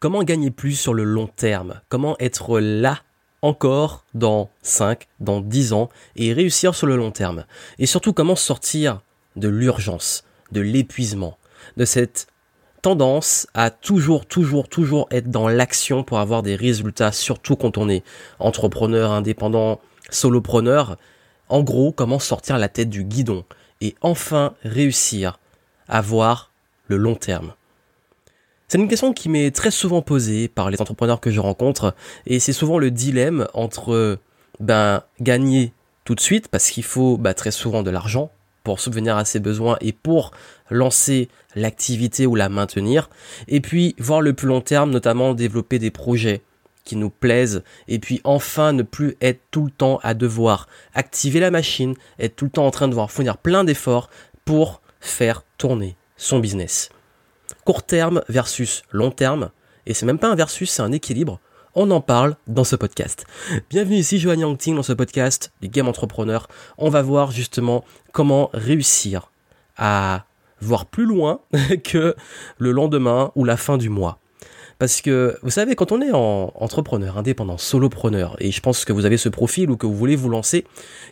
Comment gagner plus sur le long terme? Comment être là encore dans 5, dans 10 ans et réussir sur le long terme? Et surtout comment sortir de l'urgence, de l'épuisement, de cette tendance à toujours, toujours, toujours être dans l'action pour avoir des résultats, surtout quand on est entrepreneur, indépendant, solopreneur? En gros, comment sortir la tête du guidon et enfin réussir à voir le long terme. C'est une question qui m'est très souvent posée par les entrepreneurs que je rencontre et c'est souvent le dilemme entre ben gagner tout de suite parce qu'il faut bah, très souvent de l'argent pour subvenir à ses besoins et pour lancer l'activité ou la maintenir et puis voir le plus long terme notamment développer des projets qui nous plaisent et puis enfin ne plus être tout le temps à devoir activer la machine, être tout le temps en train de devoir fournir plein d'efforts pour faire tourner son business court terme versus long terme. Et c'est même pas un versus, c'est un équilibre. On en parle dans ce podcast. Bienvenue ici, Joanne Yangting, dans ce podcast du Game Entrepreneur. On va voir justement comment réussir à voir plus loin que le lendemain ou la fin du mois. Parce que, vous savez, quand on est en entrepreneur, indépendant, solopreneur, et je pense que vous avez ce profil ou que vous voulez vous lancer,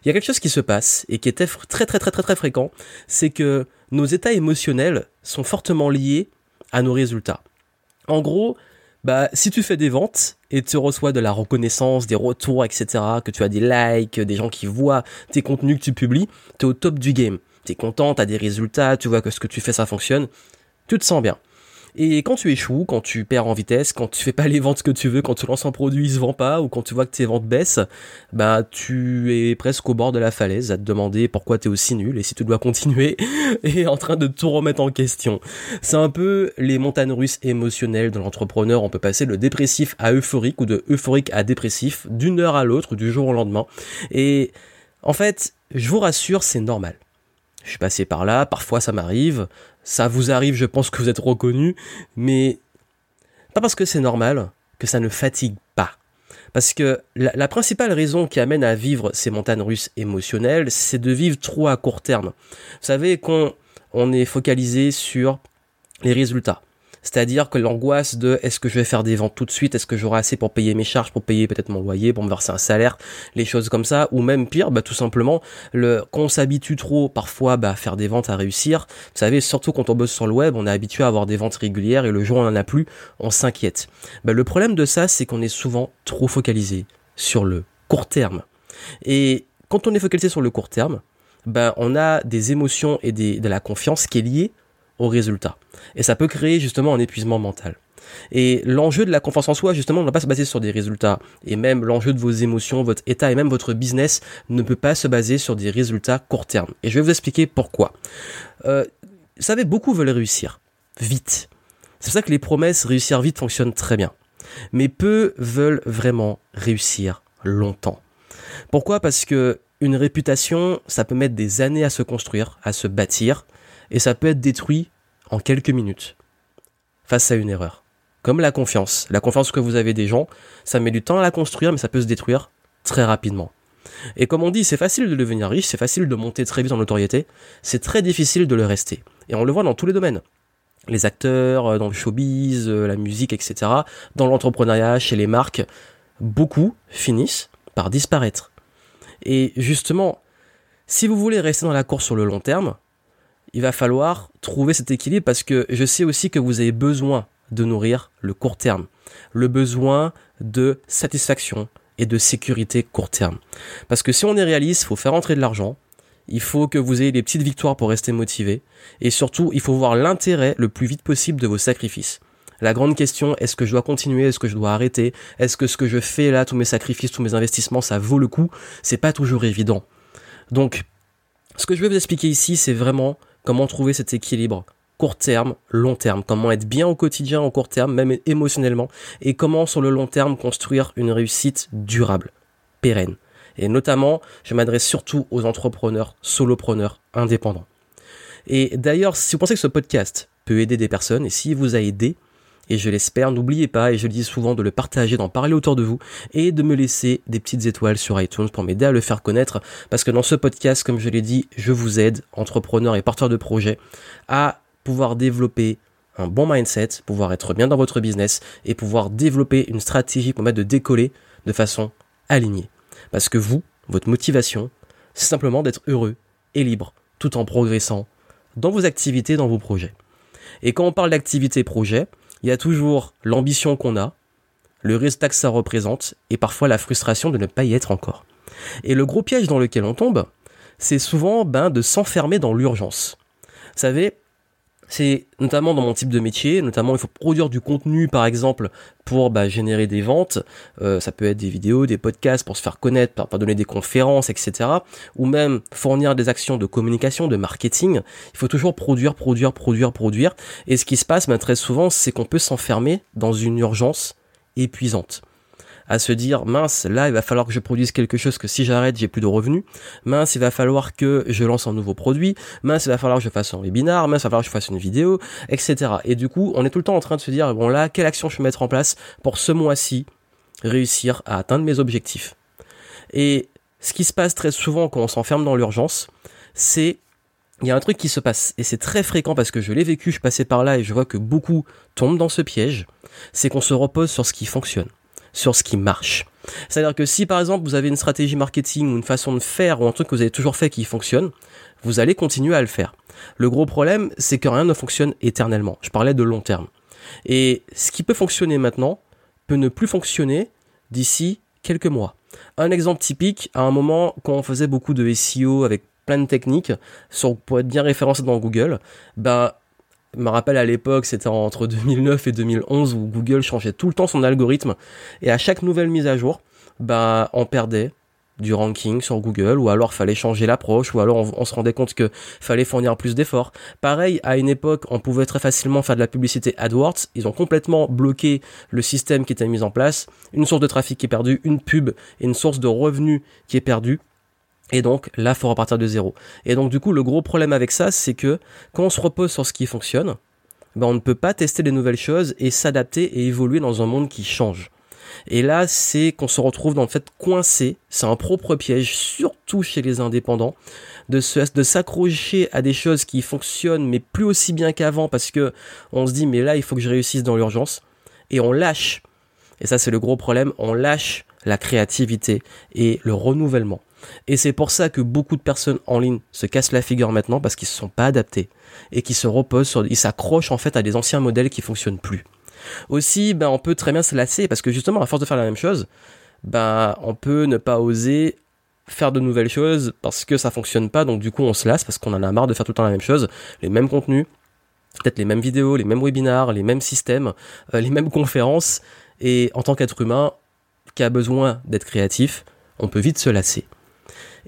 il y a quelque chose qui se passe et qui est très très très très très fréquent, c'est que nos états émotionnels sont fortement liés à nos résultats. En gros, bah, si tu fais des ventes et tu reçois de la reconnaissance, des retours, etc., que tu as des likes, des gens qui voient tes contenus que tu publies, tu es au top du game. Tu es content, tu as des résultats, tu vois que ce que tu fais, ça fonctionne. Tu te sens bien. Et quand tu échoues, quand tu perds en vitesse, quand tu fais pas les ventes que tu veux, quand tu lances un produit, il se vend pas, ou quand tu vois que tes ventes baissent, bah tu es presque au bord de la falaise à te demander pourquoi tu es aussi nul et si tu dois continuer et en train de tout remettre en question. C'est un peu les montagnes russes émotionnelles de l'entrepreneur. On peut passer de dépressif à euphorique ou de euphorique à dépressif d'une heure à l'autre, du jour au lendemain. Et en fait, je vous rassure, c'est normal. Je suis passé par là, parfois ça m'arrive, ça vous arrive, je pense que vous êtes reconnu, mais pas parce que c'est normal que ça ne fatigue pas. Parce que la, principale raison qui amène à vivre ces montagnes russes émotionnelles, c'est de vivre trop à court terme. Vous savez qu'on on est focalisé sur les résultats. C'est-à-dire que l'angoisse de est-ce que je vais faire des ventes tout de suite, est-ce que j'aurai assez pour payer mes charges, pour payer peut-être mon loyer, pour me verser un salaire, les choses comme ça, ou même pire, bah tout simplement, le, quand s'habitue trop parfois bah, à faire des ventes à réussir, vous savez, surtout quand on bosse sur le web, on est habitué à avoir des ventes régulières et le jour où on en a plus, on s'inquiète. Bah, le problème de ça, c'est qu'on est souvent trop focalisé sur le court terme. Et quand on est focalisé sur le court terme, bah, on a des émotions et de la confiance qui est liée au résultat. Et ça peut créer justement un épuisement mental. Et l'enjeu de la confiance en soi, justement, ne va pas se baser sur des résultats. Et même l'enjeu de vos émotions, votre état et même votre business ne peut pas se baser sur des résultats court terme. Et je vais vous expliquer pourquoi. Euh, vous savez, beaucoup veulent réussir. Vite. C'est pour ça que les promesses réussir vite fonctionnent très bien. Mais peu veulent vraiment réussir longtemps. Pourquoi? Parce que une réputation, ça peut mettre des années à se construire, à se bâtir et ça peut être détruit en quelques minutes face à une erreur. Comme la confiance. La confiance que vous avez des gens, ça met du temps à la construire, mais ça peut se détruire très rapidement. Et comme on dit, c'est facile de devenir riche, c'est facile de monter très vite en notoriété, c'est très difficile de le rester. Et on le voit dans tous les domaines. Les acteurs, euh, dans le showbiz, euh, la musique, etc. Dans l'entrepreneuriat, chez les marques, beaucoup finissent par disparaître. Et justement, si vous voulez rester dans la course sur le long terme, il va falloir trouver cet équilibre parce que je sais aussi que vous avez besoin de nourrir le court terme, le besoin de satisfaction et de sécurité court terme. Parce que si on est réaliste, il faut faire entrer de l'argent, il faut que vous ayez des petites victoires pour rester motivé, et surtout, il faut voir l'intérêt le plus vite possible de vos sacrifices. La grande question, est-ce que je dois continuer, est-ce que je dois arrêter, est-ce que ce que je fais là, tous mes sacrifices, tous mes investissements, ça vaut le coup C'est pas toujours évident. Donc, ce que je vais vous expliquer ici, c'est vraiment comment trouver cet équilibre court terme, long terme, comment être bien au quotidien au court terme, même émotionnellement, et comment sur le long terme construire une réussite durable, pérenne. Et notamment, je m'adresse surtout aux entrepreneurs, solopreneurs, indépendants. Et d'ailleurs, si vous pensez que ce podcast peut aider des personnes, et s'il vous a aidé, et je l'espère, n'oubliez pas, et je le dis souvent, de le partager, d'en parler autour de vous, et de me laisser des petites étoiles sur iTunes pour m'aider à le faire connaître, parce que dans ce podcast, comme je l'ai dit, je vous aide, entrepreneurs et porteurs de projets, à pouvoir développer un bon mindset, pouvoir être bien dans votre business et pouvoir développer une stratégie pour permettre de décoller de façon alignée. Parce que vous, votre motivation, c'est simplement d'être heureux et libre tout en progressant dans vos activités, dans vos projets. Et quand on parle d'activité projet, il y a toujours l'ambition qu'on a, le résultat que ça représente et parfois la frustration de ne pas y être encore. Et le gros piège dans lequel on tombe, c'est souvent ben, de s'enfermer dans l'urgence. Vous savez, c'est notamment dans mon type de métier, notamment il faut produire du contenu par exemple pour bah, générer des ventes, euh, ça peut être des vidéos, des podcasts pour se faire connaître, pour, donner des conférences, etc. Ou même fournir des actions de communication, de marketing. Il faut toujours produire, produire, produire, produire. Et ce qui se passe bah, très souvent, c'est qu'on peut s'enfermer dans une urgence épuisante à se dire mince là il va falloir que je produise quelque chose que si j'arrête j'ai plus de revenus. Mince il va falloir que je lance un nouveau produit. Mince il va falloir que je fasse un webinar. Mince il va falloir que je fasse une vidéo etc et du coup on est tout le temps en train de se dire bon là quelle action je peux mettre en place pour ce mois-ci réussir à atteindre mes objectifs. Et ce qui se passe très souvent quand on s'enferme dans l'urgence c'est il y a un truc qui se passe, et c'est très fréquent parce que je l'ai vécu, je passais par là et je vois que beaucoup tombent dans ce piège, c'est qu'on se repose sur ce qui fonctionne sur ce qui marche. C'est-à-dire que si par exemple vous avez une stratégie marketing ou une façon de faire ou un truc que vous avez toujours fait qui fonctionne, vous allez continuer à le faire. Le gros problème, c'est que rien ne fonctionne éternellement. Je parlais de long terme. Et ce qui peut fonctionner maintenant peut ne plus fonctionner d'ici quelques mois. Un exemple typique, à un moment, quand on faisait beaucoup de SEO avec plein de techniques, pour être bien référencé dans Google, bah, je me rappelle à l'époque, c'était entre 2009 et 2011 où Google changeait tout le temps son algorithme et à chaque nouvelle mise à jour, bah on perdait du ranking sur Google ou alors fallait changer l'approche ou alors on, se rendait compte que fallait fournir plus d'efforts. Pareil, à une époque, on pouvait très facilement faire de la publicité AdWords, ils ont complètement bloqué le système qui était mis en place, une source de trafic qui est perdue, une pub et une source de revenus qui est perdue. Et donc là, faut repartir de zéro. Et donc du coup, le gros problème avec ça, c'est que quand on se repose sur ce qui fonctionne, ben, on ne peut pas tester des nouvelles choses et s'adapter et évoluer dans un monde qui change. Et là, c'est qu'on se retrouve dans le fait coincé. C'est un propre piège, surtout chez les indépendants, de de s'accrocher à des choses qui fonctionnent mais plus aussi bien qu'avant parce que on se dit mais là il faut que je réussisse dans l'urgence et on lâche. Et ça c'est le gros problème, on lâche la créativité et le renouvellement. Et c'est pour ça que beaucoup de personnes en ligne se cassent la figure maintenant parce qu'ils se sont pas adaptés et qui se reposent sur, ils s'accrochent en fait à des anciens modèles qui fonctionnent plus. Aussi, ben, on peut très bien se lasser parce que justement, à force de faire la même chose, ben, on peut ne pas oser faire de nouvelles choses parce que ça fonctionne pas, donc du coup, on se lasse parce qu'on en a marre de faire tout le temps la même chose, les mêmes contenus, peut-être les mêmes vidéos, les mêmes webinars, les mêmes systèmes, euh, les mêmes conférences, et en tant qu'être humain qui a besoin d'être créatif, on peut vite se lasser.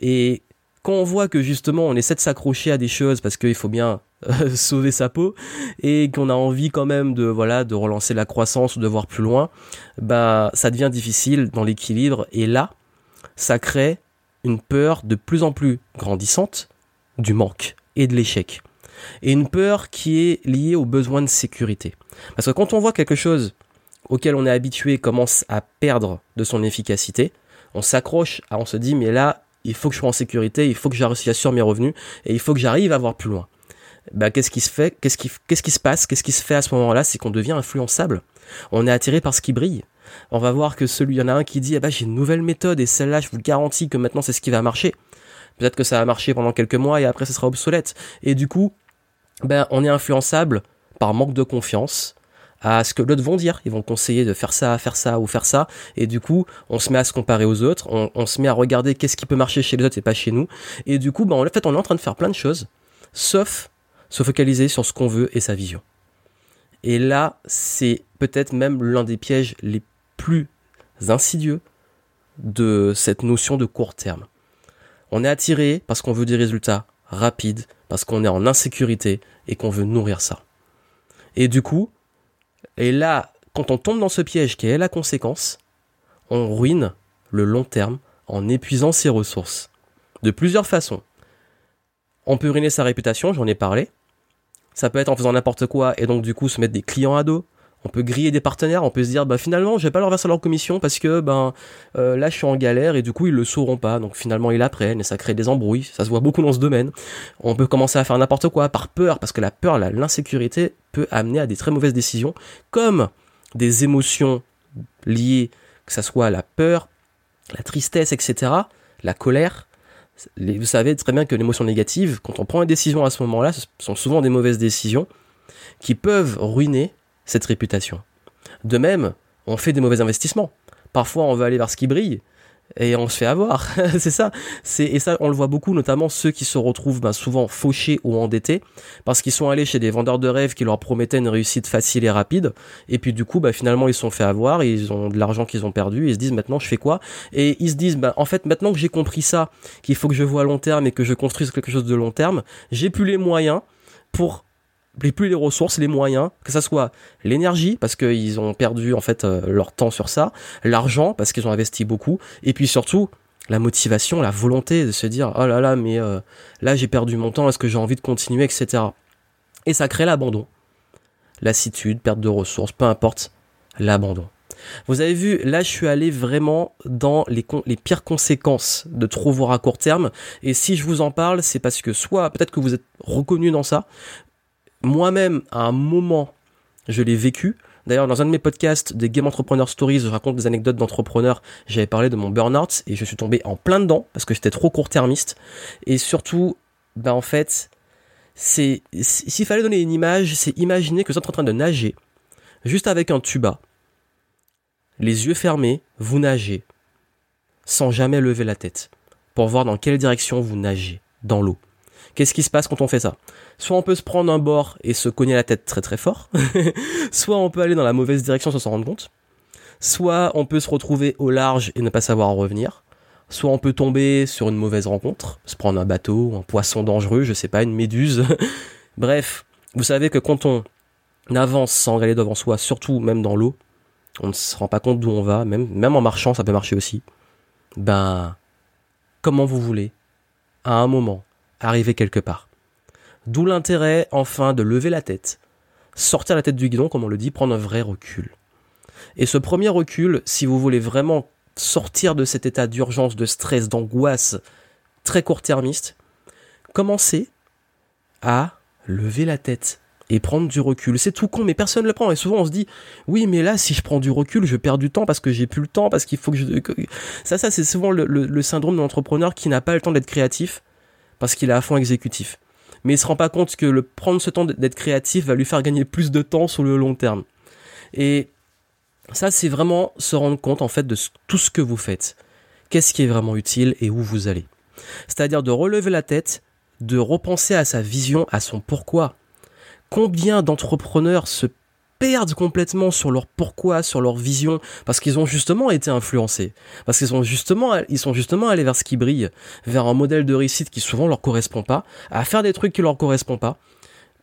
Et quand on voit que justement on essaie de s'accrocher à des choses parce qu'il faut bien euh, sauver sa peau et qu'on a envie quand même de voilà de relancer la croissance ou de voir plus loin, bah ça devient difficile dans l'équilibre et là ça crée une peur de plus en plus grandissante du manque et de l'échec. Et une peur qui est liée au besoin de sécurité. Parce que quand on voit quelque chose auquel on est habitué commence à perdre de son efficacité, on s'accroche à, on se dit, mais là, il faut que je sois en sécurité, il faut que j'assure mes revenus et il faut que j'arrive à voir plus loin. Ben, qu'est-ce qui se fait Qu'est-ce qui, qu'est-ce qui se passe Qu'est-ce qui se fait à ce moment-là C'est qu'on devient influençable. On est attiré par ce qui brille. On va voir que celui, il y en a un qui dit, ah bah, j'ai une nouvelle méthode et celle-là, je vous garantis que maintenant c'est ce qui va marcher. Peut-être que ça va marcher pendant quelques mois et après ça sera obsolète. Et du coup, ben, on est influençable par manque de confiance, à ce que l'autre vont dire. Ils vont conseiller de faire ça, faire ça ou faire ça. Et du coup, on se met à se comparer aux autres. On, se met à regarder qu'est-ce qui peut marcher chez les autres et pas chez nous. Et du coup, ben, en fait, on est en train de faire plein de choses, sauf se focaliser sur ce qu'on veut et sa vision. Et là, c'est peut-être même l'un des pièges les plus insidieux de cette notion de court terme. On est attiré parce qu'on veut des résultats rapides, parce qu'on est en insécurité et qu'on veut nourrir ça. Et du coup, et là, quand on tombe dans ce piège qui est la conséquence, on ruine le long terme en épuisant ses ressources. De plusieurs façons. On peut ruiner sa réputation, j'en ai parlé. Ça peut être en faisant n'importe quoi et donc du coup se mettre des clients à dos. On peut griller des partenaires, on peut se dire bah finalement je vais pas leur verser leur commission parce que ben euh, là je suis en galère et du coup ils le sauront pas donc finalement ils apprennent et ça crée des embrouilles, ça se voit beaucoup dans ce domaine. On peut commencer à faire n'importe quoi par peur parce que la peur, l'insécurité peut amener à des très mauvaises décisions comme des émotions liées que ça soit la peur, la tristesse, etc., la colère. Vous savez très bien que l'émotion négative, quand on prend une décision à ce moment-là, ce sont souvent des mauvaises décisions qui peuvent ruiner cette réputation. De même, on fait des mauvais investissements. Parfois, on veut aller vers ce qui brille et on se fait avoir. c'est ça. C'est et ça, on le voit beaucoup, notamment ceux qui se retrouvent ben, souvent fauchés ou endettés parce qu'ils sont allés chez des vendeurs de rêves qui leur promettaient une réussite facile et rapide. Et puis du coup, ben, finalement, ils se sont fait avoir. ils ont de l'argent qu'ils ont perdu. Et ils se disent maintenant, je fais quoi? Et ils se disent, ben, en fait, maintenant que j'ai compris ça, qu'il faut que je vois à long terme et que je construise quelque chose de long terme, j'ai plus les moyens pour plus les ressources, les moyens, que ça soit l'énergie parce qu'ils ont perdu en fait euh, leur temps sur ça, l'argent parce qu'ils ont investi beaucoup, et puis surtout la motivation, la volonté de se dire oh là là mais euh, là j'ai perdu mon temps, est-ce que j'ai envie de continuer, etc. Et ça crée l'abandon, lassitude, perte de ressources, peu importe, l'abandon. Vous avez vu, là je suis allé vraiment dans les, les pires conséquences de trop voir à court terme. Et si je vous en parle, c'est parce que soit peut-être que vous êtes reconnu dans ça, moi-même, à un moment, je l'ai vécu. D'ailleurs, dans un de mes podcasts des Game Entrepreneur Stories, je raconte des anecdotes d'entrepreneurs. J'avais parlé de mon burn-out et je suis tombé en plein dedans parce que j'étais trop court-termiste. Et surtout, ben en fait, c'est s'il fallait donner une image, c'est imaginer que vous êtes en train de nager, juste avec un tuba, les yeux fermés, vous nagez, sans jamais lever la tête, pour voir dans quelle direction vous nagez dans l'eau. Qu'est-ce qui se passe quand on fait ça? Soit on peut se prendre un bord et se cogner la tête très très fort, soit on peut aller dans la mauvaise direction sans s'en rendre compte, soit on peut se retrouver au large et ne pas savoir revenir, soit on peut tomber sur une mauvaise rencontre, se prendre un bateau, un poisson dangereux, je sais pas, une méduse. Bref, vous savez que quand on avance sans regarder devant soi, surtout même dans l'eau, on ne se rend pas compte d'où on va, même, même en marchant, ça peut marcher aussi. Ben, comment vous voulez, à un moment, arriver quelque part. D'où l'intérêt, enfin, de lever la tête, sortir la tête du guidon, comme on le dit, prendre un vrai recul. Et ce premier recul, si vous voulez vraiment sortir de cet état d'urgence, de stress, d'angoisse très court-termiste, commencez à lever la tête et prendre du recul. C'est tout con, mais personne ne le prend. Et souvent, on se dit, oui, mais là, si je prends du recul, je perds du temps parce que j'ai plus le temps, parce qu'il faut que je... Ça, ça, c'est souvent le, le syndrome de l'entrepreneur qui n'a pas le temps d'être créatif parce qu'il est à fond exécutif. Mais il se rend pas compte que le prendre ce temps d'être créatif va lui faire gagner plus de temps sur le long terme. Et ça, c'est vraiment se rendre compte en fait de tout ce que vous faites. Qu'est-ce qui est vraiment utile et où vous allez. C'est-à-dire de relever la tête, de repenser à sa vision, à son pourquoi. Combien d'entrepreneurs se perdent complètement sur leur pourquoi, sur leur vision, parce qu'ils ont justement été influencés, parce qu'ils sont justement, ils sont justement allés vers ce qui brille, vers un modèle de réussite qui souvent leur correspond pas, à faire des trucs qui leur correspondent pas,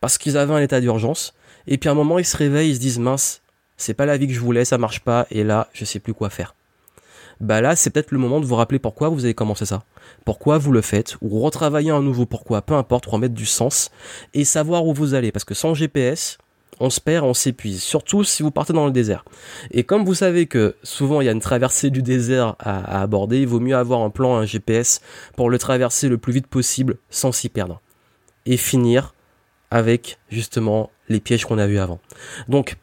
parce qu'ils avaient un état d'urgence, et puis à un moment ils se réveillent, ils se disent mince, c'est pas la vie que je voulais, ça marche pas, et là je sais plus quoi faire. Bah là, c'est peut-être le moment de vous rappeler pourquoi vous avez commencé ça. Pourquoi vous le faites, ou retravailler un nouveau pourquoi, peu importe, remettre du sens, et savoir où vous allez. Parce que sans GPS, on se perd, on s'épuise, surtout si vous partez dans le désert. Et comme vous savez que souvent il y a une traversée du désert à, aborder, il vaut mieux avoir un plan, un GPS pour le traverser le plus vite possible sans s'y perdre. Et finir avec justement les pièges qu'on a vus avant. Donc,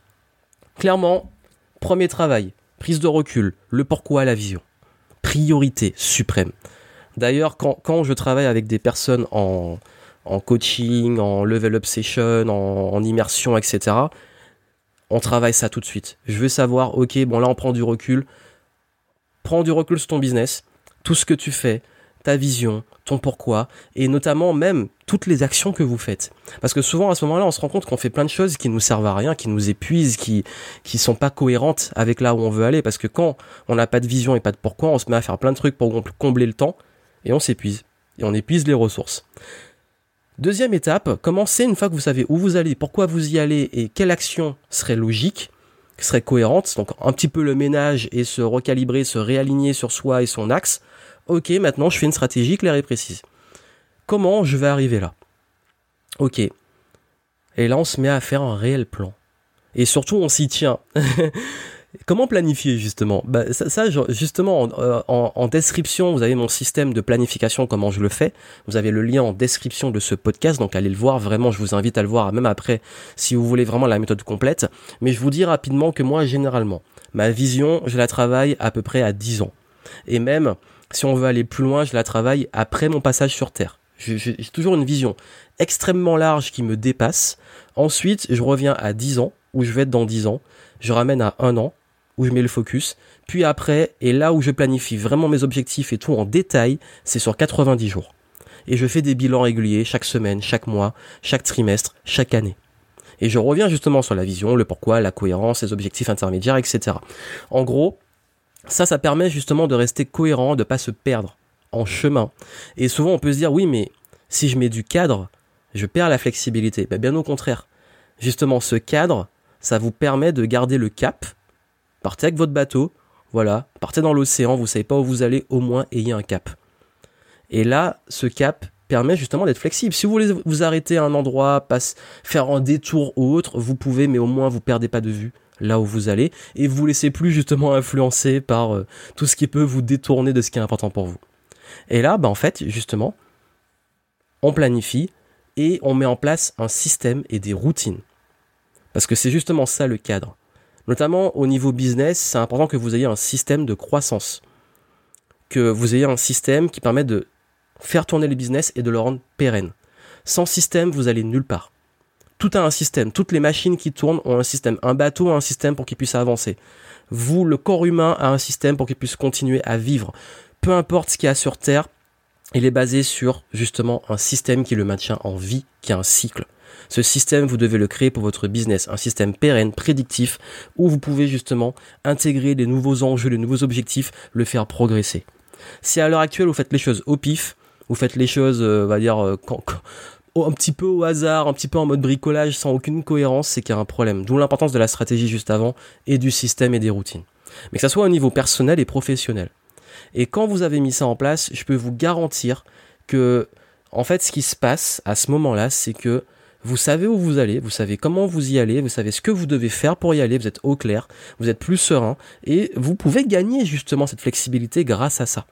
clairement, premier travail, prise de recul, le pourquoi, la vision. Priorité suprême. D'ailleurs, quand, quand je travaille avec des personnes en, en coaching, en level up session, en, immersion, etc. On travaille ça tout de suite. Je veux savoir, ok, bon là on prend du recul. Prends du recul sur ton business, tout ce que tu fais, ta vision, ton pourquoi, et notamment même toutes les actions que vous faites. Parce que souvent à ce moment-là, on se rend compte qu'on fait plein de choses qui nous servent à rien, qui nous épuisent, qui qui sont pas cohérentes avec là où on veut aller. Parce que quand on n'a pas de vision et pas de pourquoi, on se met à faire plein de trucs pour combler le temps et on s'épuise et on épuise les ressources. Deuxième étape, commencez une fois que vous savez où vous allez, pourquoi vous y allez et quelle action serait logique, serait cohérente, donc un petit peu le ménage et se recalibrer, se réaligner sur soi et son axe. Ok, maintenant je fais une stratégie claire et précise. Comment je vais arriver là? Ok. Et là on se met à faire un réel plan. Et surtout, on s'y tient. Comment planifier justement bah, ça, justement, euh, en, description, vous avez mon système de planification, comment je le fais. Vous avez le lien en description de ce podcast, donc allez le voir. Vraiment, je vous invite à le voir, même après, si vous voulez vraiment la méthode complète. Mais je vous dis rapidement que moi, généralement, ma vision, je la travaille à peu près à 10 ans. Et même, si on veut aller plus loin, je la travaille après mon passage sur Terre. J'ai toujours une vision extrêmement large qui me dépasse. Ensuite, je reviens à 10 ans, où je vais être dans 10 ans. Je ramène à 1 an, où je mets le focus. Puis après, et là où je planifie vraiment mes objectifs et tout en détail, c'est sur 90 jours. Et je fais des bilans réguliers chaque semaine, chaque mois, chaque trimestre, chaque année. Et je reviens justement sur la vision, le pourquoi, la cohérence, les objectifs intermédiaires, etc. En gros, ça, ça permet justement de rester cohérent, de pas se perdre en chemin. Et souvent, on peut se dire, oui, mais si je mets du cadre, je perds la flexibilité. Ben, bien au contraire. Justement, ce cadre, ça vous permet de garder le cap. Partez avec votre bateau, voilà, partez dans l'océan, vous savez pas où vous allez, au moins ayez un cap. Et là, ce cap permet justement d'être flexible. Si vous voulez vous arrêter à un endroit, faire un détour ou autre, vous pouvez, mais au moins vous perdez pas de vue là où vous allez et vous laissez plus justement influencer par euh, tout ce qui peut vous détourner de ce qui est important pour vous. Et là, bah, en fait, justement, on planifie et on met en place un système et des routines. Parce que c'est justement ça le cadre. Notamment au niveau business, c'est important que vous ayez un système de croissance. Que vous ayez un système qui permet de faire tourner le business et de le rendre pérenne. Sans système, vous allez nulle part. Tout a un système. Toutes les machines qui tournent ont un système. Un bateau a un système pour qu'il puisse avancer. Vous, le corps humain, a un système pour qu'il puisse continuer à vivre. Peu importe ce qu'il y a sur Terre, il est basé sur justement un système qui le maintient en vie, qui a un cycle. Ce système, vous devez le créer pour votre business, un système pérenne, prédictif, où vous pouvez justement intégrer les nouveaux enjeux, les nouveaux objectifs, le faire progresser. Si à l'heure actuelle vous faites les choses au pif, vous faites les choses, euh, on va dire, euh, un petit peu au hasard, un petit peu en mode bricolage, sans aucune cohérence, c'est qu'il y a un problème. D'où l'importance de la stratégie juste avant et du système et des routines. Mais que ça soit au niveau personnel et professionnel. Et quand vous avez mis ça en place, je peux vous garantir que, en fait, ce qui se passe à ce moment-là, c'est que vous savez où vous allez, vous savez comment vous y allez, vous savez ce que vous devez faire pour y aller, vous êtes au clair, vous êtes plus serein et vous pouvez gagner justement cette flexibilité grâce à ça.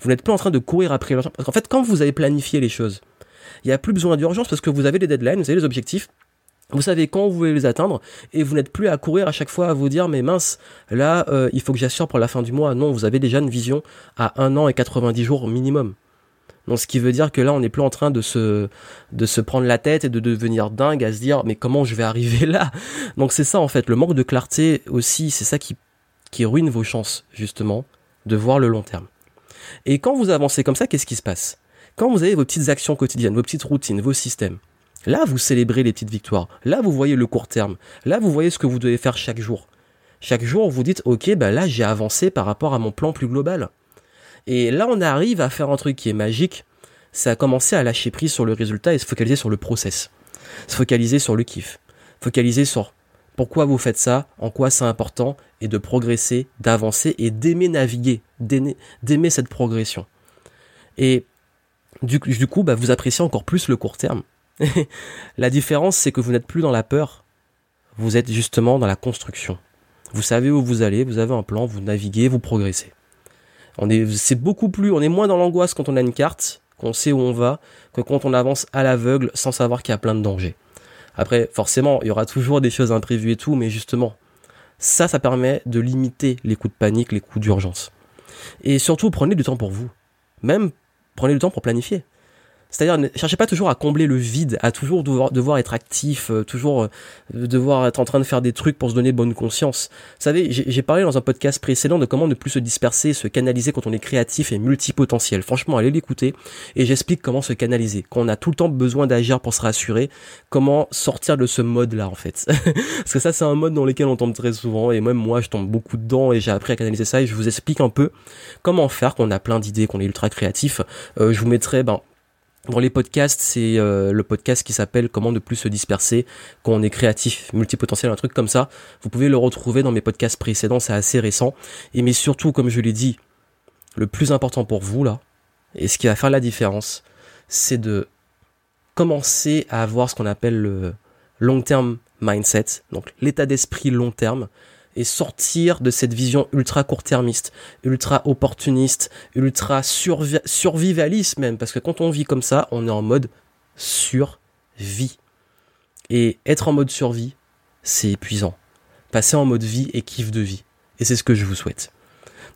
Vous n'êtes plus en train de courir après l'argent. Parce qu'en fait, quand vous avez planifié les choses, il n'y a plus besoin d'urgence parce que vous avez les deadlines, vous avez les objectifs. Vous savez quand vous voulez les atteindre et vous n'êtes plus à courir à chaque fois à vous dire mais mince là euh, il faut que j'assure pour la fin du mois. Non, vous avez déjà une vision à un an et 90 jours minimum. Donc ce qui veut dire que là on n'est plus en train de se de se prendre la tête et de devenir dingue à se dire mais comment je vais arriver là? Donc c'est ça en fait le manque de clarté aussi c'est ça qui qui ruine vos chances justement de voir le long terme. Et quand vous avancez comme ça, qu'est-ce qui se passe? Quand vous avez vos petites actions quotidiennes, vos petites routines, vos systèmes, là vous célébrez les petites victoires. Là vous voyez le court terme. Là vous voyez ce que vous devez faire chaque jour. Chaque jour vous dites ok bah là j'ai avancé par rapport à mon plan plus global. Et là on arrive à faire un truc qui est magique, c'est à commencer à lâcher prise sur le résultat et se focaliser sur le process. Se focaliser sur le kiff. Focaliser sur pourquoi vous faites ça, en quoi c'est important, et de progresser, d'avancer et d'aimer naviguer, d'aimer cette progression. Et du, coup, bah, vous appréciez encore plus le court terme. la différence, c'est que vous n'êtes plus dans la peur, vous êtes justement dans la construction. Vous savez où vous allez, vous avez un plan, vous naviguez, vous progressez. On est, beaucoup plus, on est moins dans l'angoisse quand on a une carte, qu'on sait où on va, que quand on avance à l'aveugle sans savoir qu'il y a plein de dangers. Après, forcément, il y aura toujours des choses imprévues et tout, mais justement, ça, ça permet de limiter les coups de panique, les coups d'urgence. Et surtout, prenez du temps pour vous. Même prenez du temps pour planifier. C'est-à-dire, ne cherchez pas toujours à combler le vide, à toujours devoir, être actif, euh, toujours euh, devoir être en train de faire des trucs pour se donner bonne conscience. Vous savez, j'ai parlé dans un podcast précédent de comment ne plus se disperser, se canaliser quand on est créatif et multipotentiel. Franchement, allez l'écouter et j'explique comment se canaliser. Quand on a tout le temps besoin d'agir pour se rassurer, comment sortir de ce mode-là en fait. Parce que ça, c'est un mode dans lequel on tombe très souvent et même moi, je tombe beaucoup dedans et j'ai appris à canaliser ça et je vous explique un peu comment faire quand on a plein d'idées, qu'on est ultra créatif. Euh, je vous mettrai ben, dans les podcasts, c'est euh, le podcast qui s'appelle Comment ne plus se disperser quand on est créatif, multipotentiel, un truc comme ça. Vous pouvez le retrouver dans mes podcasts précédents, c'est assez récent. Et mais surtout, comme je l'ai dit, le plus important pour vous là, et ce qui va faire la différence, c'est de commencer à avoir ce qu'on appelle le long term mindset, donc l'état d'esprit long terme, et sortir de cette vision ultra court-termiste, ultra opportuniste, ultra survivaliste même, parce que quand on vit comme ça, on est en mode survie. Et être en mode survie, c'est épuisant. Passer en mode vie et kiff de vie. Et c'est ce que je vous souhaite.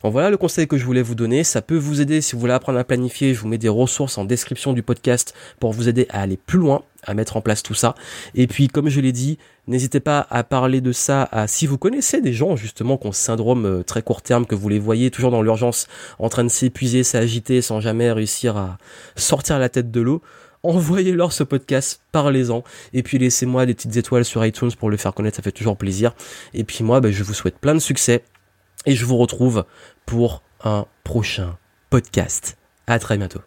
Donc voilà le conseil que je voulais vous donner. Ça peut vous aider si vous voulez apprendre à planifier. Je vous mets des ressources en description du podcast pour vous aider à aller plus loin, à mettre en place tout ça. Et puis, comme je l'ai dit, n'hésitez pas à parler de ça à si vous connaissez des gens justement qui ont ce syndrome euh, très court terme, que vous les voyez toujours dans l'urgence, en train de s'épuiser, s'agiter sans jamais réussir à sortir la tête de l'eau envoyez-leur ce podcast, parlez-en, et puis laissez-moi des petites étoiles sur iTunes pour le faire connaître, ça fait toujours plaisir. Et puis moi, ben, je vous souhaite plein de succès, et je vous retrouve pour un prochain podcast. À très bientôt.